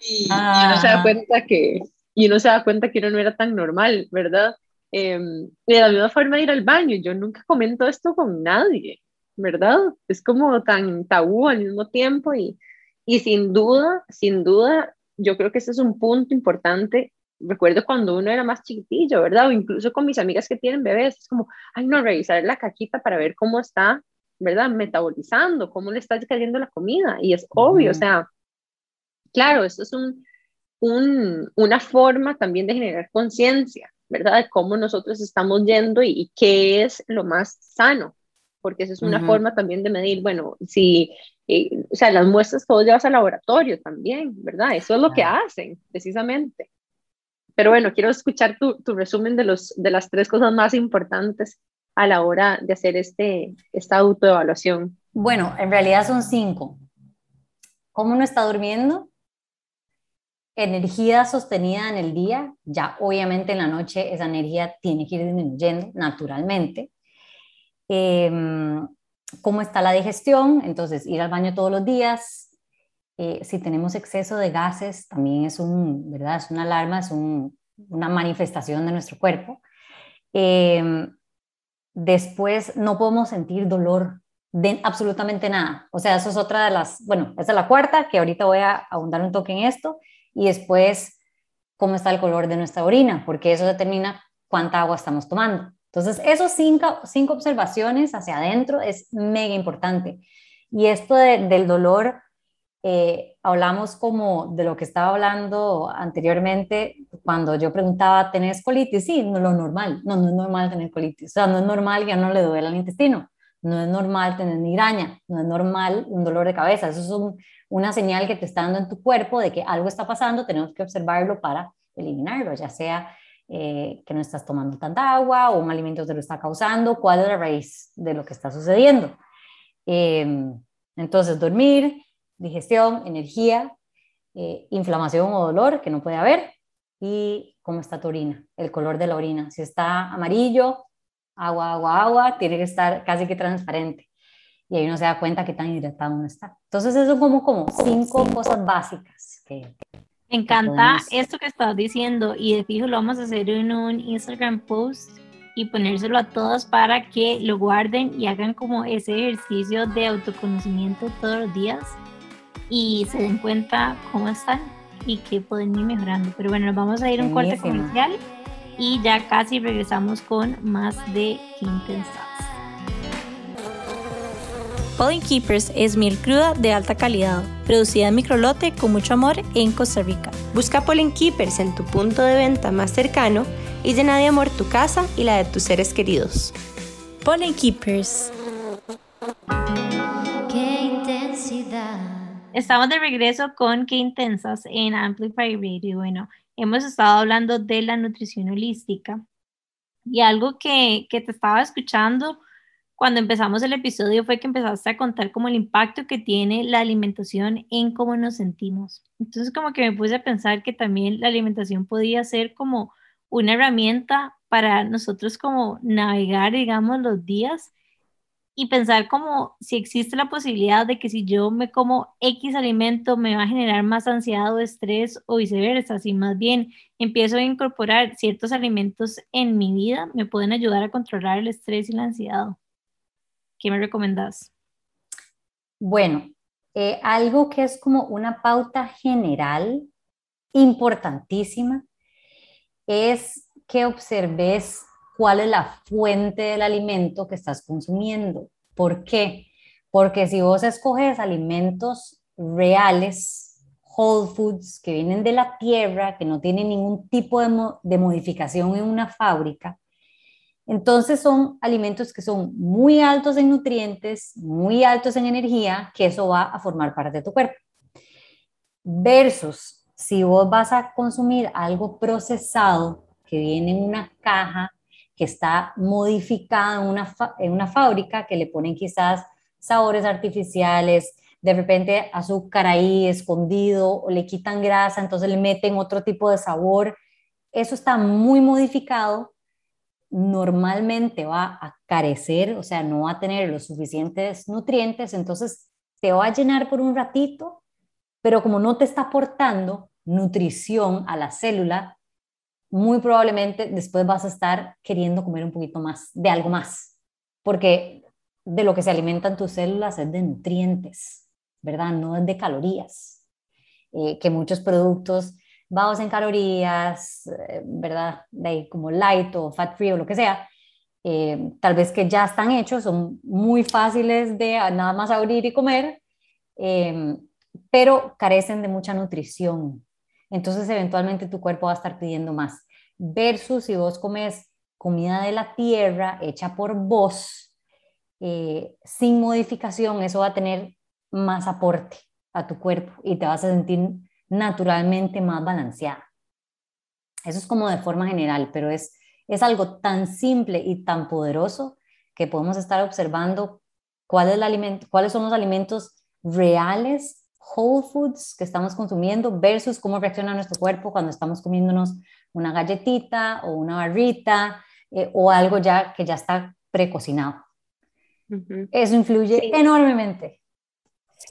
y, uno se da cuenta que y uno se da cuenta que uno no era tan normal, ¿verdad? Em, de la misma forma de ir al baño, yo nunca comento esto con nadie, ¿verdad? Es como tan tabú al mismo tiempo y, y sin duda, sin duda, yo creo que ese es un punto importante. Recuerdo cuando uno era más chiquitillo, ¿verdad? O incluso con mis amigas que tienen bebés, es como, ay, no, revisar la caquita para ver cómo está, ¿verdad? Metabolizando, cómo le está cayendo la comida. Y es obvio, o sea, claro, esto es un, un, una forma también de generar conciencia, ¿verdad? De cómo nosotros estamos yendo y, qué es lo más sano, porque esa es una forma también de medir, bueno, si, eh, o sea, las muestras todos llevas al laboratorio también, ¿verdad? Eso es lo que hacen, precisamente. Pero bueno, quiero escuchar tu, tu, resumen de, los, de las tres cosas más importantes a la hora de hacer este, esta autoevaluación. Bueno, en realidad son cinco. ¿Cómo no está durmiendo? Energía sostenida en el día, ya obviamente en la noche esa energía tiene que ir disminuyendo naturalmente. Em, ¿Cómo está la digestión? Entonces, ir al baño todos los días. Eh, si tenemos exceso de gases, también es, un, ¿verdad? es una alarma, es una manifestación de nuestro cuerpo. Em, después, no podemos sentir dolor de absolutamente nada. O sea, eso es otra de las, bueno, esa es la cuarta, que ahorita voy a ahondar un toque en esto y después cómo está el color de nuestra orina, porque eso determina cuánta agua estamos tomando. Entonces, esos cinco, cinco observaciones hacia adentro es mega importante. Y esto del dolor, eh, hablamos como de lo que estaba hablando anteriormente cuando yo preguntaba, ¿tenés colitis? Sí, no lo normal. No, no es normal tener colitis. O sea, no es normal que no le duele al intestino. No es normal tener migraña. No es normal un dolor de cabeza. Eso es un, una señal que te está dando en tu cuerpo de que algo está pasando, tenemos que observarlo para eliminarlo, ya sea eh, que no estás tomando tanta agua o un alimento te lo está causando, cuál es la raíz de lo que está sucediendo. Em, entonces, dormir, digestión, energía, eh, inflamación o dolor, que no puede haber, y cómo está tu orina, el color de la orina. Si está amarillo, agua, agua, agua, tiene que estar casi que transparente y ahí uno se da cuenta que tan hidratado uno está. Entonces, eso como, como cinco cosas básicas que... Me encanta esto que estás diciendo y de fijo lo vamos a hacer en un Instagram post y ponérselo a todos para que lo guarden y hagan como ese ejercicio de autoconocimiento todos los días y se den cuenta cómo están y qué pueden ir mejorando. Pero bueno, nos vamos a ir a un corte comercial y ya casi regresamos con más de Quintensas. Pollen Keepers es miel cruda de alta calidad, producida en microlote con mucho amor en Costa Rica. Busca Pollen Keepers en tu punto de venta más cercano y llena de amor tu casa y la de tus seres queridos. Pollen Keepers. Qué intensidad. Estamos de regreso con Qué Intensas en Amplify Radio. Bueno, hemos estado hablando de la nutrición holística y algo que, que te estaba escuchando cuando empezamos el episodio fue que empezaste a contar como el impacto que tiene la alimentación en cómo nos sentimos. Entonces como que me puse a pensar que también la alimentación podía ser como una herramienta para nosotros como navegar, digamos, los días y pensar como si existe la posibilidad de que si yo me como X alimento me va a generar más ansiedad o estrés o viceversa, si más bien empiezo a incorporar ciertos alimentos en mi vida, me pueden ayudar a controlar el estrés y la ansiedad. ¿Qué me recomendás? Bueno, eh, algo que es como una pauta general importantísima es que observes cuál es la fuente del alimento que estás consumiendo. ¿Por qué? Porque si vos escoges alimentos reales, whole foods, que vienen de la tierra, que no tienen ningún tipo de, de modificación en una fábrica, entonces son alimentos que son muy altos en nutrientes, muy altos en energía, que eso va a formar parte de tu cuerpo. Versus si vos vas a consumir algo procesado que viene en una caja, que está modificada en una, en una fábrica, que le ponen quizás sabores artificiales, de repente azúcar ahí escondido, o le quitan grasa, entonces le meten otro tipo de sabor. Eso está muy modificado normalmente va a carecer, o sea, no va a tener los suficientes nutrientes, entonces te va a llenar por un ratito, pero como no te está aportando nutrición a la célula, muy probablemente después vas a estar queriendo comer un poquito más, de algo más, porque de lo que se alimentan tus células es de nutrientes, ¿verdad? No es de calorías, eh, que muchos productos bajos en calorías, eh, ¿verdad? De ahí como light o fat free o lo que sea, eh, tal vez que ya están hechos, son muy fáciles de nada más abrir y comer, pero carecen de mucha nutrición. Entonces, eventualmente tu cuerpo va a estar pidiendo más. Versus si vos comes comida de la tierra hecha por vos, eh, sin modificación, eso va a tener más aporte a tu cuerpo y te vas a sentir naturalmente más balanceada. Eso es como de forma general, pero es, es algo tan simple y tan poderoso que podemos estar observando cuál es el alimento, cuáles son los alimentos reales, whole foods que estamos consumiendo versus cómo reacciona nuestro cuerpo cuando estamos comiéndonos una galletita o una barrita eh, o algo ya que ya está precocinado. Eso influye enormemente.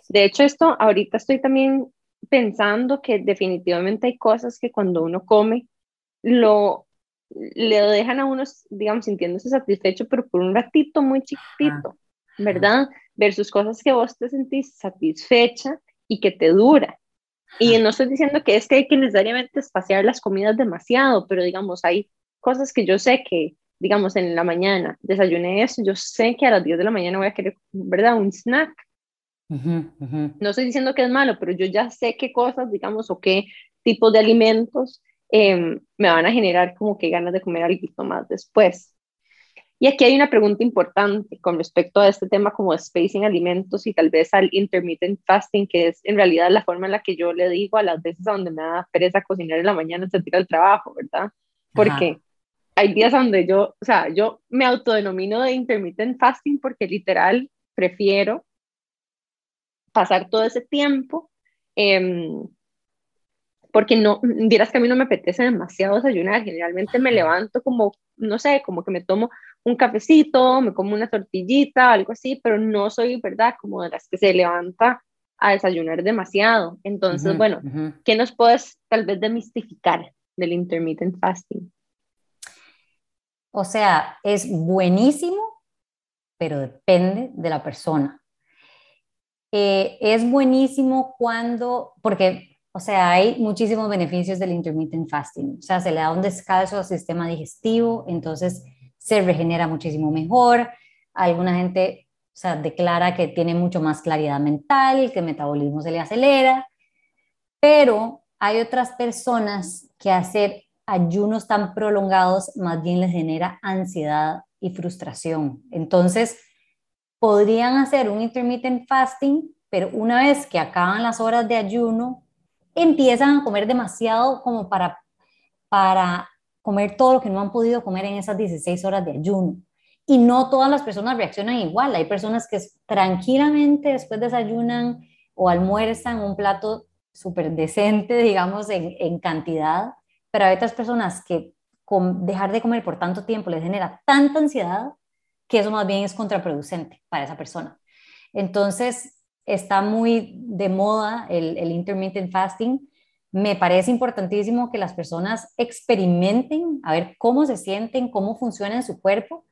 De hecho, esto ahorita estoy también pensando que definitivamente hay cosas que cuando uno come lo le dejan a uno, digamos, sintiéndose satisfecho, pero por un ratito muy chiquitito, ¿verdad? Versus cosas que vos te sentís satisfecha y que te dura. Y no estoy diciendo que es que hay que necesariamente espaciar las comidas demasiado, pero digamos, hay cosas que yo sé que, digamos, en la mañana desayuné eso, yo sé que a las 10 de la mañana voy a querer, ¿verdad? Un snack. No estoy diciendo que es malo, pero yo ya sé qué cosas, digamos, o qué tipos de alimentos em, me van a generar como que ganas de comer algo más después. Y aquí hay una pregunta importante con respecto a este tema como spacing alimentos y tal vez al intermittent fasting, que es en realidad la forma en la que yo le digo a las veces donde me da pereza cocinar en la mañana de ir al trabajo, ¿verdad? Porque hay días donde yo, o sea, yo me autodenomino de intermittent fasting porque literal prefiero pasar todo ese tiempo eh, porque no, dirás que a mí no me apetece demasiado desayunar, generalmente me levanto como, no sé, como que me tomo un cafecito, me como una tortillita, algo así, pero no soy, ¿verdad? Como de las que se levanta a desayunar demasiado. Entonces, bueno, ¿qué nos puedes tal vez demistificar del intermittent fasting? O sea, es buenísimo, pero depende de la persona. Eh, es buenísimo cuando, porque o sea, hay muchísimos beneficios del intermittent fasting. O sea, se le da un descanso al sistema digestivo, entonces se regenera muchísimo mejor. Alguna gente o sea, declara que tiene mucho más claridad mental, que el metabolismo se le acelera, pero hay otras personas que hacer ayunos tan prolongados más bien les genera ansiedad y frustración. Entonces, podrían hacer un intermittent fasting, pero una vez que acaban las horas de ayuno, empiezan a comer demasiado como para, para comer todo lo que no han podido comer en esas 16 horas de ayuno. Y no todas las personas reaccionan igual. Hay personas que tranquilamente después desayunan o almuerzan un plato súper decente, digamos, en, en, cantidad, pero hay otras personas que con dejar de comer por tanto tiempo les genera tanta ansiedad que eso más bien es contraproducente para esa persona. Entonces, está muy de moda el, el intermittent fasting. Me parece importantísimo que las personas experimenten, a ver cómo se sienten, cómo funciona en su cuerpo,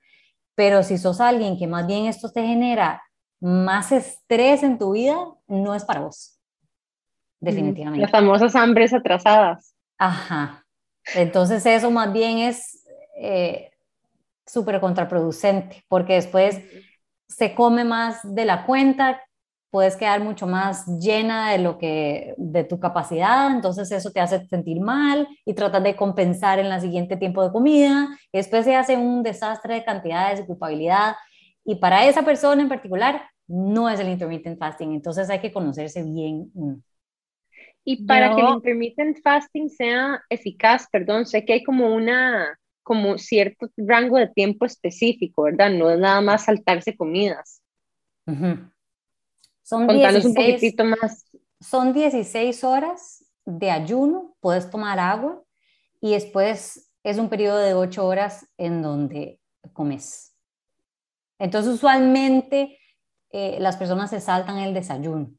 pero si sos alguien que más bien esto te genera más estrés en tu vida, no es para vos. Definitivamente. Las famosas hambres atrasadas. Ajá. Entonces eso más bien es eh, súper contraproducente, porque después se come más de la cuenta, puedes quedar mucho más llena de lo que de tu capacidad, entonces eso te hace sentir mal y tratas de compensar en la siguiente tiempo de comida, y después se hace un desastre de cantidades, de culpabilidad, y para esa persona en particular no es el intermittent fasting, entonces hay que conocerse bien. Y para que el intermittent fasting sea eficaz, perdón, sé que hay como una como cierto rango de tiempo específico, ¿verdad? No es nada más saltarse comidas. Son 16, un poquitito más. Son 16 horas de ayuno, puedes tomar agua y después es un periodo de ocho horas en donde comes. Entonces, usualmente eh, las personas se saltan el desayuno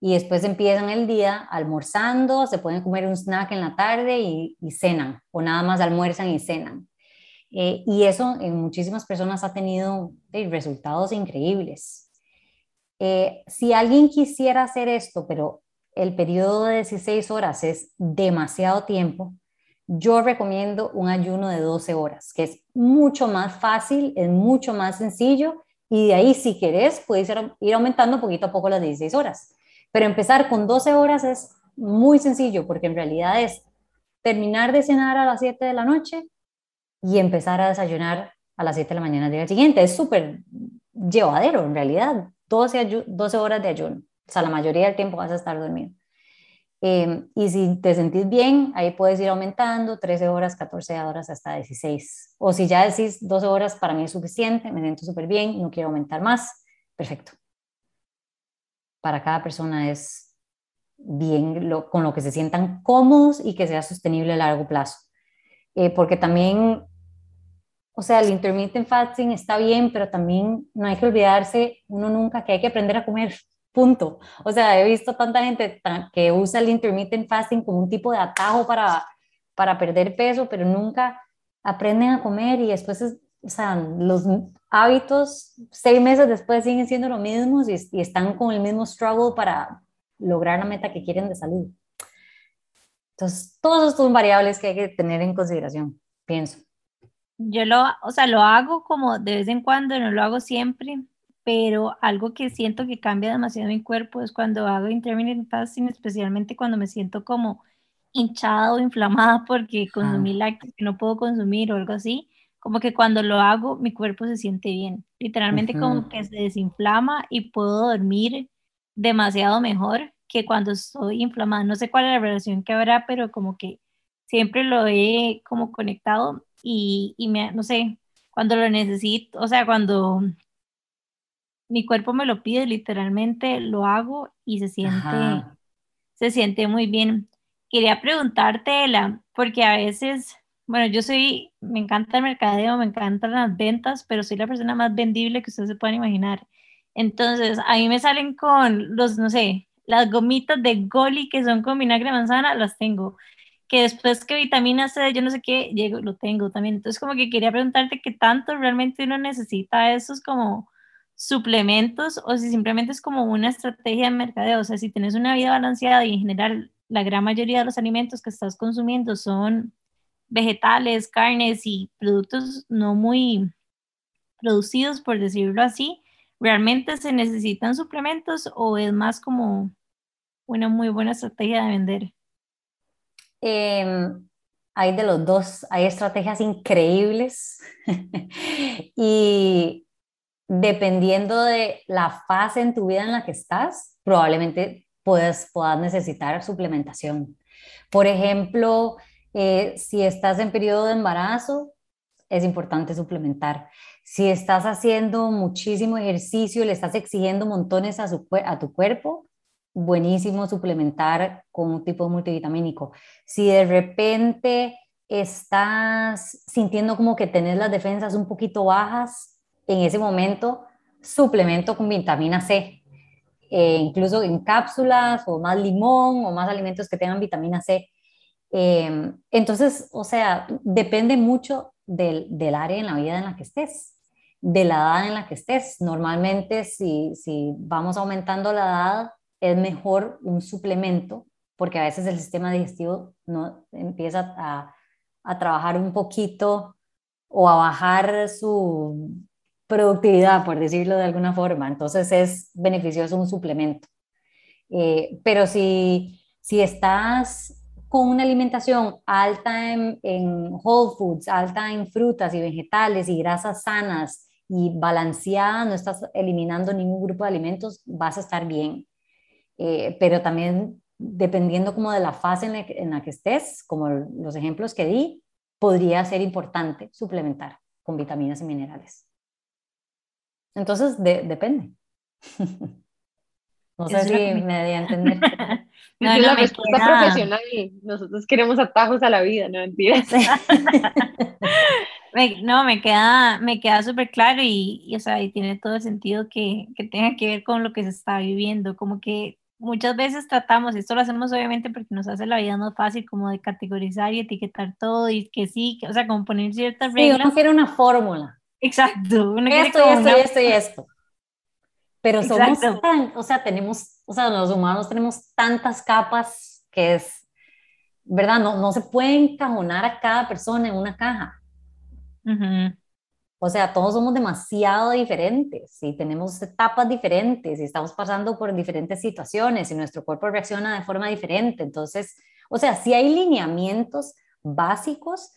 y después empiezan el día almorzando, se pueden comer un snack en la tarde y, cenan, o nada más almuerzan y cenan. Eh, y eso en muchísimas personas ha tenido resultados increíbles. Eh, si alguien quisiera hacer esto, pero el periodo de 16 horas es demasiado tiempo, yo recomiendo un ayuno de 12 horas, que es mucho más fácil, es mucho más sencillo y de ahí si querés puedes ir aumentando poquito a poco las 16 horas. Pero empezar con 12 horas es muy sencillo porque en realidad es terminar de cenar a las 7 de la noche y empezar a desayunar a las 7 de la mañana del día siguiente. Es súper llevadero en realidad, 12, 12 horas de ayuno. O sea, la mayoría del tiempo vas a estar dormido. Em, y si te sentís bien, ahí puedes ir aumentando 13 horas, 14 horas, hasta 16. O si ya decís 12 horas, para mí es suficiente, me siento súper bien, no quiero aumentar más, perfecto. Para cada persona es bien con lo que se sientan cómodos y que sea sostenible a largo plazo. Eh, porque también, o sea, el intermittent fasting está bien, pero también no hay que olvidarse uno nunca que hay que aprender a comer punto. O sea, he visto tanta gente que usa el intermittent fasting como un tipo de atajo para, para perder peso, pero nunca aprenden a comer y después, o sea, los hábitos seis meses después siguen siendo los mismos y, y están con el mismo struggle para lograr la meta que quieren de salud. Entonces, todos estos son variables que hay que tener en consideración, pienso. Yo lo, o sea, lo hago como de vez en cuando, no lo hago siempre, pero algo que siento que cambia demasiado mi cuerpo es cuando hago intermittent fasting, especialmente cuando me siento como hinchada o inflamada porque consumí lácteos que no puedo consumir o algo así, como que cuando lo hago mi cuerpo se siente bien, literalmente como que se desinflama y puedo dormir demasiado mejor que cuando estoy inflamada. No sé cuál es la relación que habrá, pero como que siempre lo he como conectado y, y me, no sé, cuando lo necesito, o sea, cuando mi cuerpo me lo pide, literalmente lo hago y se siente, se siente muy bien. Quería preguntarte, Ela, porque a veces, bueno, yo soy, me encanta el mercadeo, me encantan las ventas, pero soy la persona más vendible que ustedes se puedan imaginar. Entonces, a mí me salen con los, no sé, las gomitas de Goli que son con vinagre de manzana, las tengo. Que después que vitamina C, yo no sé qué, llego, lo tengo también. Entonces, como que quería preguntarte qué tanto realmente uno necesita esos como suplementos o si simplemente es como una estrategia de mercadeo. O sea, si tienes una vida balanceada y en general la gran mayoría de los alimentos que estás consumiendo son vegetales, carnes y productos no muy producidos, por decirlo así, ¿realmente se necesitan suplementos o es más como una muy buena estrategia de vender? Em, hay de los dos, hay estrategias increíbles y dependiendo de la fase en tu vida en la que estás, probablemente puedas, puedas necesitar suplementación. Por ejemplo, eh, si estás en periodo de embarazo, es importante suplementar. Si estás haciendo muchísimo ejercicio, le estás exigiendo montones a, a tu cuerpo, buenísimo suplementar con un tipo multivitamínico. Si de repente estás sintiendo como que tenés las defensas un poquito bajas, en ese momento suplemento con vitamina C, eh, incluso en cápsulas o más limón o más alimentos que tengan vitamina C. Em, entonces, o sea, depende mucho del, del, área en la vida en la que estés, de la edad en la que estés. Normalmente, si, si vamos aumentando la edad, es mejor un suplemento, porque a veces el sistema digestivo no empieza a, a trabajar un poquito o a bajar su, productividad, por decirlo de alguna forma. Entonces es beneficioso un suplemento. Eh, pero si, si estás con una alimentación alta en, en, whole foods, alta en frutas y vegetales y grasas sanas y balanceada, no estás eliminando ningún grupo de alimentos, vas a estar bien. Eh, pero también dependiendo como de la fase en la, que, en la, que, estés, como los ejemplos que di, podría ser importante suplementar con vitaminas y minerales. Entonces, depende. no sé si me debía entender. No, es la respuesta profesional. Nosotros queremos atajos a la vida, no mentiras. no, me queda, me queda súper claro y, o sea, y tiene todo el sentido que, que tenga que ver con lo que se está viviendo, como que muchas veces tratamos, esto lo hacemos obviamente porque nos hace la vida más fácil como de categorizar y etiquetar todo y que sí, o sea, como poner ciertas reglas. Sí, uno quiere una fórmula. Exacto. Uno esto, y esto, y esto y esto. Pero somos tan, o sea, tenemos, o sea, los humanos tenemos tantas capas que es, ¿verdad? No, no se puede encajonar a cada persona en una caja. O sea, todos somos demasiado diferentes y tenemos etapas diferentes y estamos pasando por diferentes situaciones y nuestro cuerpo reacciona de forma diferente. Entonces, o sea, sí hay lineamientos básicos,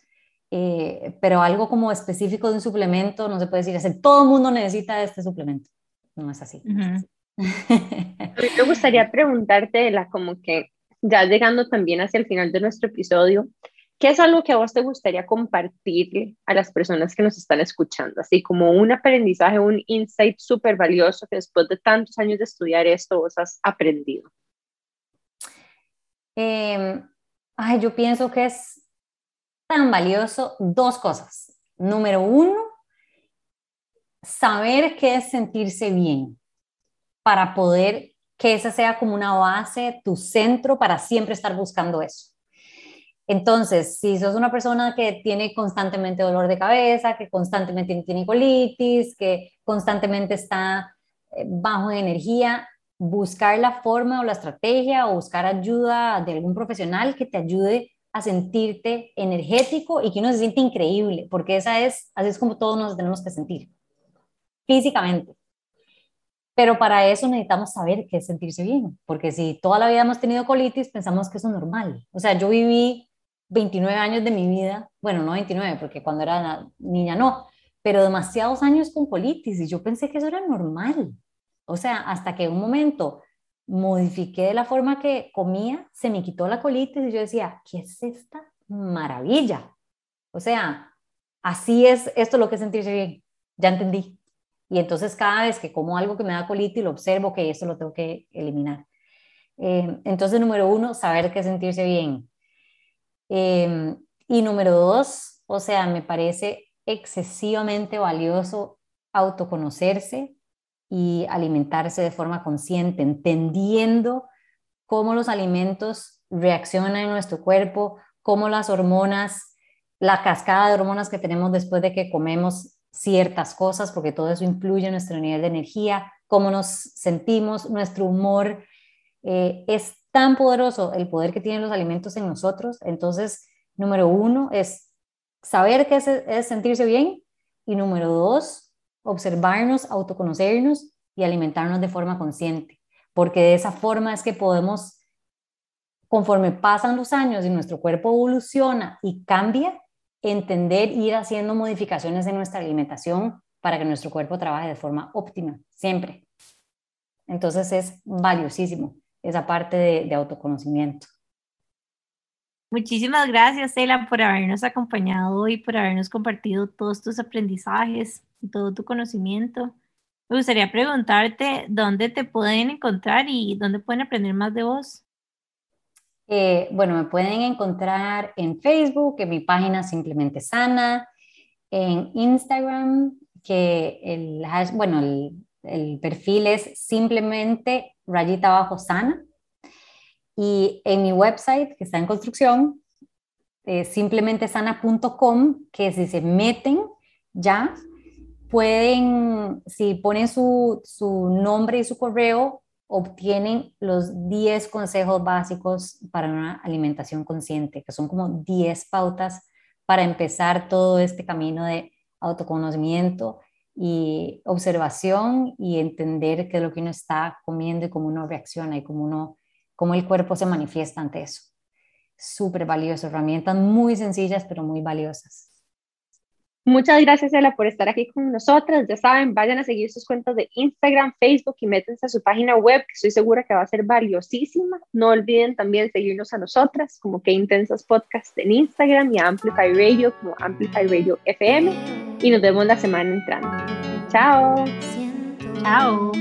eh, pero algo como específico de un suplemento no se puede decir, es todo el mundo necesita este suplemento. No es así. me gustaría preguntarte, la, como que ya llegando también hacia el final de nuestro episodio, ¿Qué es algo que a vos te gustaría compartir a las personas que nos están escuchando? Así como un aprendizaje, un insight súper valioso que después de tantos años de estudiar esto vos has aprendido. Em, ay, yo pienso que es tan valioso dos cosas. Número uno, saber qué es sentirse bien para poder que esa sea como una base, tu centro para siempre estar buscando eso. Entonces, si sos una persona que tiene constantemente dolor de cabeza, que constantemente tiene colitis, que constantemente está eh, bajo de energía, buscar la forma o la estrategia o buscar ayuda de algún profesional que te ayude a sentirte energético y que uno se siente increíble, porque esa es, así es como todos nos tenemos que sentir, físicamente. Pero para eso necesitamos saber qué es sentirse bien, porque si toda la vida hemos tenido colitis, pensamos que eso es normal. O sea, yo viví 29 años de mi vida, bueno, no 29, porque cuando era niña no, pero demasiados años con colitis y yo pensé que eso era normal. O sea, hasta que un momento modifiqué de la forma que comía, se me quitó la colitis y yo decía, ¿qué es esta maravilla? O sea, así es esto lo que es sentirse bien, ya entendí. Y entonces cada vez que como algo que me da colitis, lo observo que eso lo tengo que eliminar. Eh, entonces, número uno, saber qué sentirse bien. Em, y número dos, o sea, me parece excesivamente valioso autoconocerse y alimentarse de forma consciente, entendiendo cómo los alimentos reaccionan en nuestro cuerpo, cómo las hormonas, la cascada de hormonas que tenemos después de que comemos ciertas cosas, porque todo eso influye en nuestro nivel de energía, cómo nos sentimos, nuestro humor. Eh, es tan poderoso el poder que tienen los alimentos en nosotros. Entonces, número uno es saber qué es, sentirse bien y número dos, observarnos, autoconocernos y alimentarnos de forma consciente, porque de esa forma es que podemos, conforme pasan los años y nuestro cuerpo evoluciona y cambia, entender ir haciendo modificaciones en nuestra alimentación para que nuestro cuerpo trabaje de forma óptima, siempre. Entonces es valiosísimo esa parte de, autoconocimiento. Muchísimas gracias, Ela, por habernos acompañado y por habernos compartido todos tus aprendizajes y todo tu conocimiento. Me gustaría preguntarte dónde te pueden encontrar y dónde pueden aprender más de vos. Eh, bueno, me pueden encontrar en Facebook, en mi página Simplemente Sana, en Instagram, que el, bueno, el, el perfil es simplemente rayita abajo sana. Y en mi website, que está en construcción, eh, simplemente sana.com, que si se meten ya, pueden, si ponen su, su nombre y su correo, obtienen los 10 consejos básicos para una alimentación consciente, que son como 10 pautas para empezar todo este camino de autoconocimiento y observación y entender qué es lo que uno está comiendo y cómo uno reacciona y cómo, uno, cómo el cuerpo se manifiesta ante eso. Súper valioso, herramientas muy sencillas pero muy valiosas. Muchas gracias, Ela, por estar aquí con nosotras. Ya saben, vayan a seguir sus cuentas de Instagram, Facebook y métanse a su página web, que estoy segura que va a ser valiosísima. No olviden también seguirnos a nosotras, como que Intensas Podcast en Instagram y a Amplify Radio, como Amplify Radio FM. Y nos vemos la semana entrando. Chao. Chao.